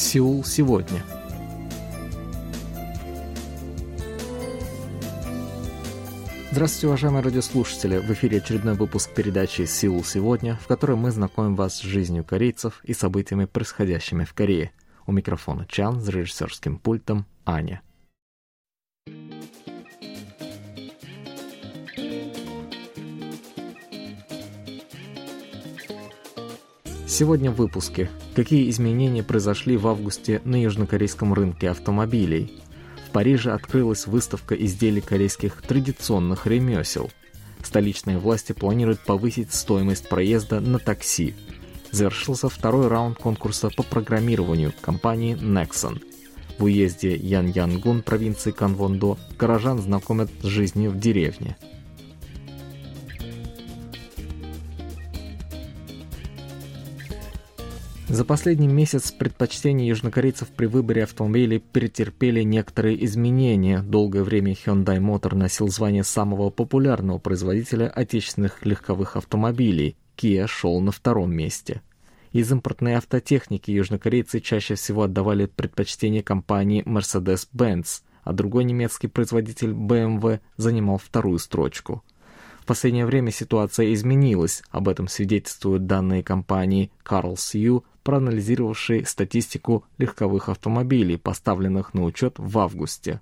Сеул сегодня. Здравствуйте, уважаемые радиослушатели! В эфире очередной выпуск передачи «Сеул сегодня», в которой мы знакомим вас с жизнью корейцев и событиями, происходящими в Корее. У микрофона Чан, с режиссерским пультом Аня. Сегодня в выпуске. Какие изменения произошли в августе на южнокорейском рынке автомобилей? В Париже открылась выставка изделий корейских традиционных ремесел. Столичные власти планируют повысить стоимость проезда на такси. Завершился второй раунд конкурса по программированию компании Nexon. В уезде Ян-Янгун провинции Канвондо горожан знакомят с жизнью в деревне – За последний месяц предпочтения южнокорейцев при выборе автомобилей претерпели некоторые изменения. Долгое время Hyundai Motor носил звание самого популярного производителя отечественных легковых автомобилей. Kia шел на втором месте. Из импортной автотехники южнокорейцы чаще всего отдавали предпочтение компании Mercedes-Benz, а другой немецкий производитель BMW занимал вторую строчку. В последнее время ситуация изменилась, об этом свидетельствуют данные компании Carl Sue проанализировавший статистику легковых автомобилей, поставленных на учет в августе.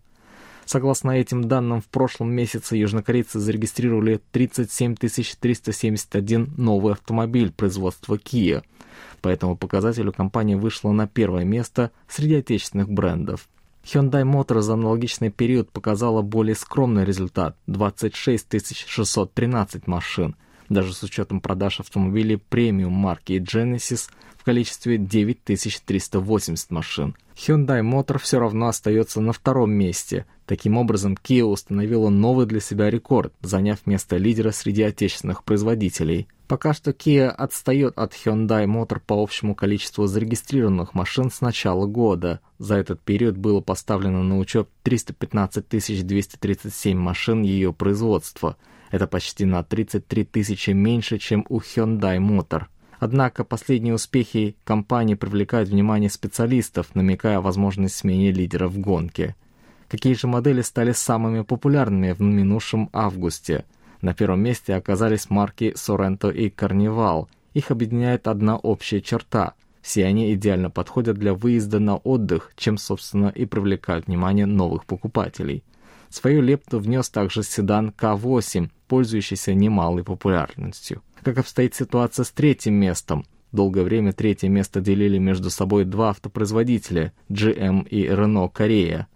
Согласно этим данным, в прошлом месяце южнокорейцы зарегистрировали 37 371 новый автомобиль производства Kia. По этому показателю компания вышла на первое место среди отечественных брендов. Hyundai Motor за аналогичный период показала более скромный результат – 26 613 машин. Даже с учетом продаж автомобилей премиум марки Genesis – количестве 9380 машин. Hyundai Motor все равно остается на втором месте. Таким образом, Kia установила новый для себя рекорд, заняв место лидера среди отечественных производителей. Пока что Kia отстает от Hyundai Motor по общему количеству зарегистрированных машин с начала года. За этот период было поставлено на учет 315 237 машин ее производства. Это почти на 33 тысячи меньше, чем у Hyundai Motor. Однако последние успехи компании привлекают внимание специалистов, намекая о возможной смене лидера в гонке. Какие же модели стали самыми популярными в минувшем августе? На первом месте оказались марки Sorento и Carnival. Их объединяет одна общая черта. Все они идеально подходят для выезда на отдых, чем, собственно, и привлекают внимание новых покупателей. Свою лепту внес также седан К8, пользующийся немалой популярностью. Как обстоит ситуация с третьим местом? Долгое время третье место делили между собой два автопроизводителя – GM и Renault Корея.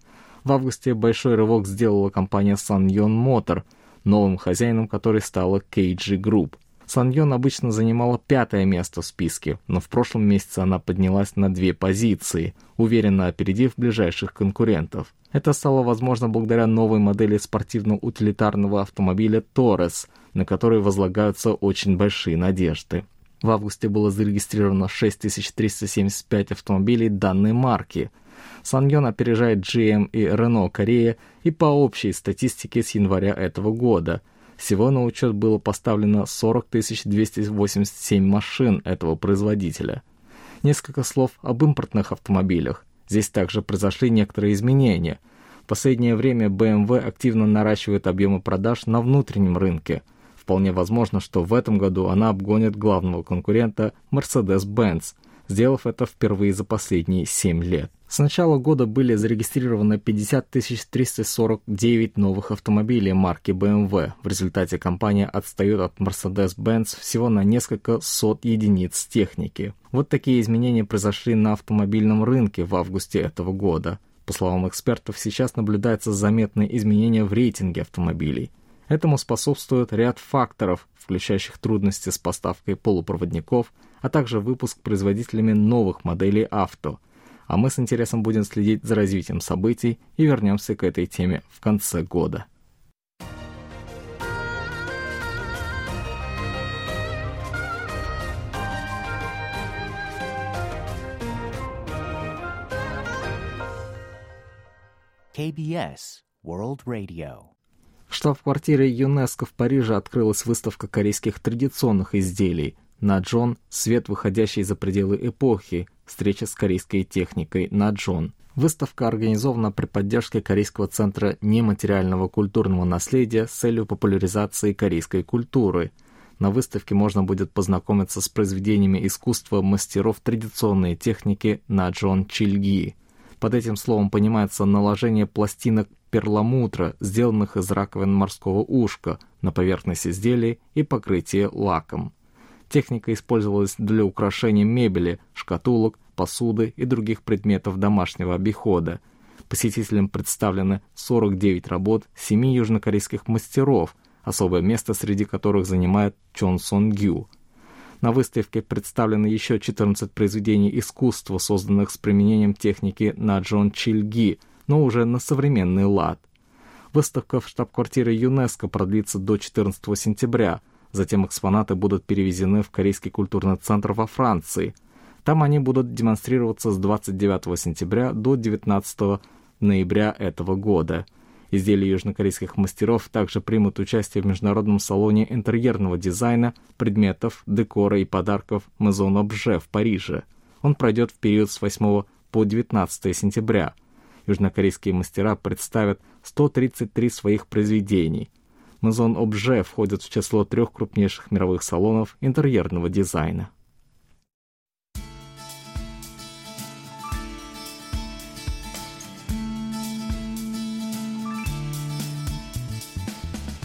В августе большой рывок сделала компания Sanyon Motor, новым хозяином которой стала KG Group. Саньон обычно занимала пятое место в списке, но в прошлом месяце она поднялась на две позиции, уверенно опередив ближайших конкурентов. Это стало возможно благодаря новой модели спортивно-утилитарного автомобиля Торрес, на которой возлагаются очень большие надежды. В августе было зарегистрировано 6375 автомобилей данной марки. Саньон опережает GM и Renault Корея и по общей статистике с января этого года – всего на учет было поставлено 40 287 машин этого производителя. Несколько слов об импортных автомобилях. Здесь также произошли некоторые изменения. В последнее время BMW активно наращивает объемы продаж на внутреннем рынке. Вполне возможно, что в этом году она обгонит главного конкурента Mercedes-Benz, сделав это впервые за последние 7 лет. С начала года были зарегистрированы 50 349 новых автомобилей марки BMW. В результате компания отстает от Mercedes-Benz всего на несколько сот единиц техники. Вот такие изменения произошли на автомобильном рынке в августе этого года. По словам экспертов, сейчас наблюдается заметные изменения в рейтинге автомобилей. Этому способствует ряд факторов, включающих трудности с поставкой полупроводников, а также выпуск производителями новых моделей авто – а мы с интересом будем следить за развитием событий и вернемся к этой теме в конце года. KBS World Radio. В штаб-квартире ЮНЕСКО в Париже открылась выставка корейских традиционных изделий на Джон «Свет, выходящий за пределы эпохи», встреча с корейской техникой на Джон. Выставка организована при поддержке Корейского центра нематериального культурного наследия с целью популяризации корейской культуры. На выставке можно будет познакомиться с произведениями искусства мастеров традиционной техники на Джон Чильги. Под этим словом понимается наложение пластинок перламутра, сделанных из раковин морского ушка, на поверхность изделий и покрытие лаком. Техника использовалась для украшения мебели, шкатулок, посуды и других предметов домашнего обихода. Посетителям представлены 49 работ семи южнокорейских мастеров, особое место среди которых занимает Чон Сон Гю. На выставке представлены еще 14 произведений искусства, созданных с применением техники на Джон Чильги, но уже на современный лад. Выставка в штаб-квартире ЮНЕСКО продлится до 14 сентября, затем экспонаты будут перевезены в Корейский культурный центр во Франции – там они будут демонстрироваться с 29 сентября до 19 ноября этого года. Изделия южнокорейских мастеров также примут участие в международном салоне интерьерного дизайна, предметов, декора и подарков Maison Objet в Париже. Он пройдет в период с 8 по 19 сентября. Южнокорейские мастера представят 133 своих произведений. Maison Objet входит в число трех крупнейших мировых салонов интерьерного дизайна.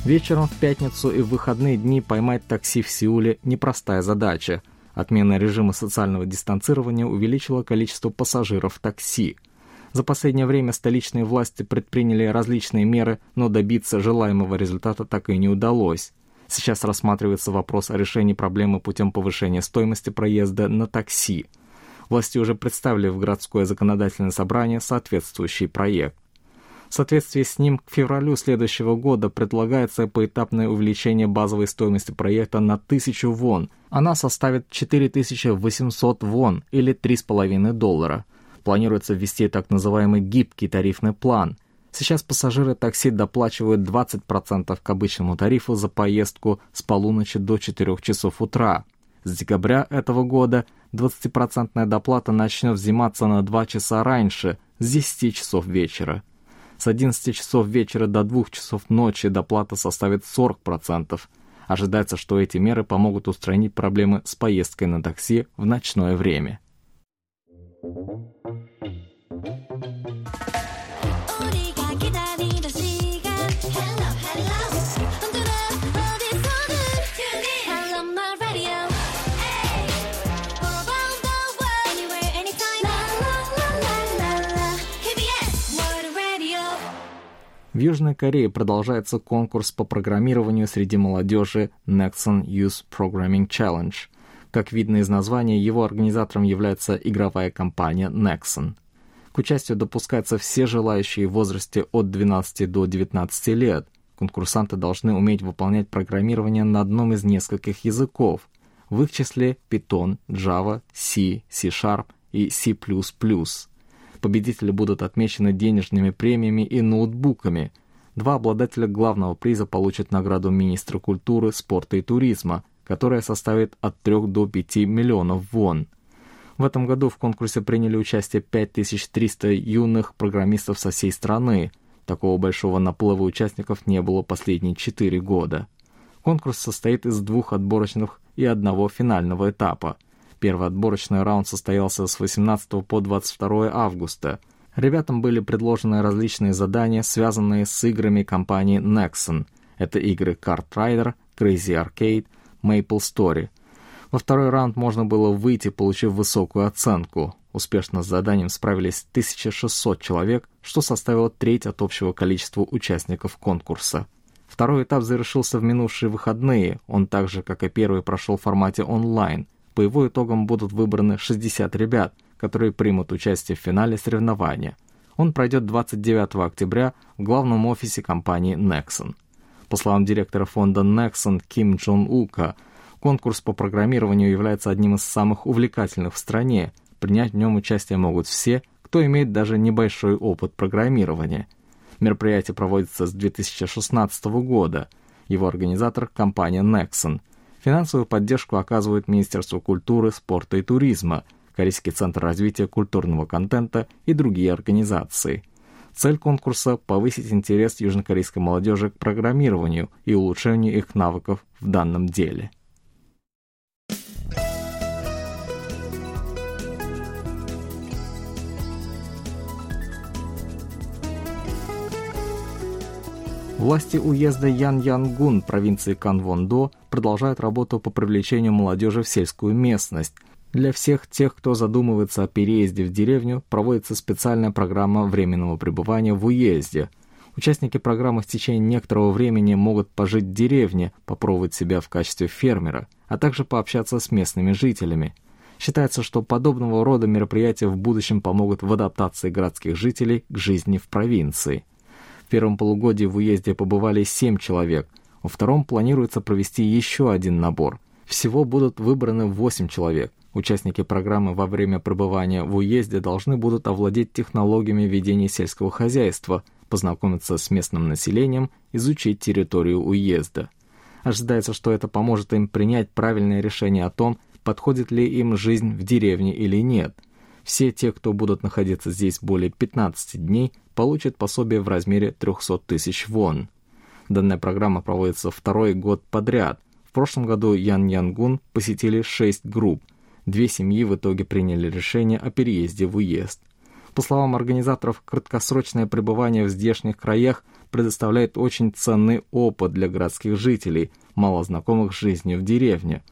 Вечером в пятницу и в выходные дни поймать такси в Сеуле – непростая задача. Отмена режима социального дистанцирования увеличила количество пассажиров такси. За последнее время столичные власти предприняли различные меры, но добиться желаемого результата так и не удалось. Сейчас рассматривается вопрос о решении проблемы путем повышения стоимости проезда на такси. Власти уже представили в городское законодательное собрание соответствующий проект. В соответствии с ним к февралю следующего года предлагается поэтапное увеличение базовой стоимости проекта на 1000 вон. Она составит 4800 вон или 3,5 доллара. Планируется ввести так называемый гибкий тарифный план. Сейчас пассажиры такси доплачивают 20% к обычному тарифу за поездку с полуночи до 4 часов утра. С декабря этого года 20% доплата начнет взиматься на 2 часа раньше, с 10 часов вечера. С 11 часов вечера до 2 часов ночи доплата составит 40%. Ожидается, что эти меры помогут устранить проблемы с поездкой на такси в ночное время. В Южной Корее продолжается конкурс по программированию среди молодежи Nexon Youth Programming Challenge. Как видно из названия, его организатором является игровая компания Nexon. К участию допускаются все желающие в возрасте от 12 до 19 лет. Конкурсанты должны уметь выполнять программирование на одном из нескольких языков, в их числе Python, Java, C, C-Sharp и C++. Победители будут отмечены денежными премиями и ноутбуками. Два обладателя главного приза получат награду министра культуры, спорта и туризма, которая составит от 3 до 5 миллионов вон. В этом году в конкурсе приняли участие 5300 юных программистов со всей страны. Такого большого наплыва участников не было последние 4 года. Конкурс состоит из двух отборочных и одного финального этапа – Первый отборочный раунд состоялся с 18 по 22 августа. Ребятам были предложены различные задания, связанные с играми компании Nexon. Это игры Kart Rider, Crazy Arcade, Maple Story. Во второй раунд можно было выйти, получив высокую оценку. Успешно с заданием справились 1600 человек, что составило треть от общего количества участников конкурса. Второй этап завершился в минувшие выходные. Он так же, как и первый, прошел в формате онлайн – по его итогам будут выбраны 60 ребят, которые примут участие в финале соревнования. Он пройдет 29 октября в главном офисе компании Nexon. По словам директора фонда Nexon Ким Джон Ука, конкурс по программированию является одним из самых увлекательных в стране. Принять в нем участие могут все, кто имеет даже небольшой опыт программирования. Мероприятие проводится с 2016 года. Его организатор – компания Nexon – Финансовую поддержку оказывает Министерство культуры, спорта и туризма. Южнокорейский центр развития культурного контента и другие организации. Цель конкурса – повысить интерес южнокорейской молодежи к программированию и улучшению их навыков в данном деле. Власти уезда Ян-Янгун провинции Канвондо продолжают работу по привлечению молодежи в сельскую местность. Для всех тех, кто задумывается о переезде в деревню, проводится специальная программа временного пребывания в уезде. Участники программы в течение некоторого времени могут пожить в деревне, попробовать себя в качестве фермера, а также пообщаться с местными жителями. Считается, что подобного рода мероприятия в будущем помогут в адаптации городских жителей к жизни в провинции. В первом полугодии в уезде побывали 7 человек, во втором планируется провести еще один набор. Всего будут выбраны 8 человек. Участники программы во время пребывания в уезде должны будут овладеть технологиями ведения сельского хозяйства, познакомиться с местным населением, изучить территорию уезда. Ожидается, что это поможет им принять правильное решение о том, подходит ли им жизнь в деревне или нет. Все те, кто будут находиться здесь более 15 дней, получит пособие в размере 300 тысяч вон. Данная программа проводится второй год подряд. В прошлом году Ян Янгун посетили 6 групп. Две семьи в итоге приняли решение о переезде в уезд. По словам организаторов, краткосрочное пребывание в здешних краях предоставляет очень ценный опыт для городских жителей, мало знакомых с жизнью в деревне.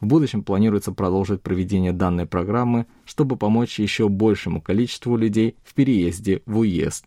В будущем планируется продолжить проведение данной программы, чтобы помочь еще большему количеству людей в переезде в уезд.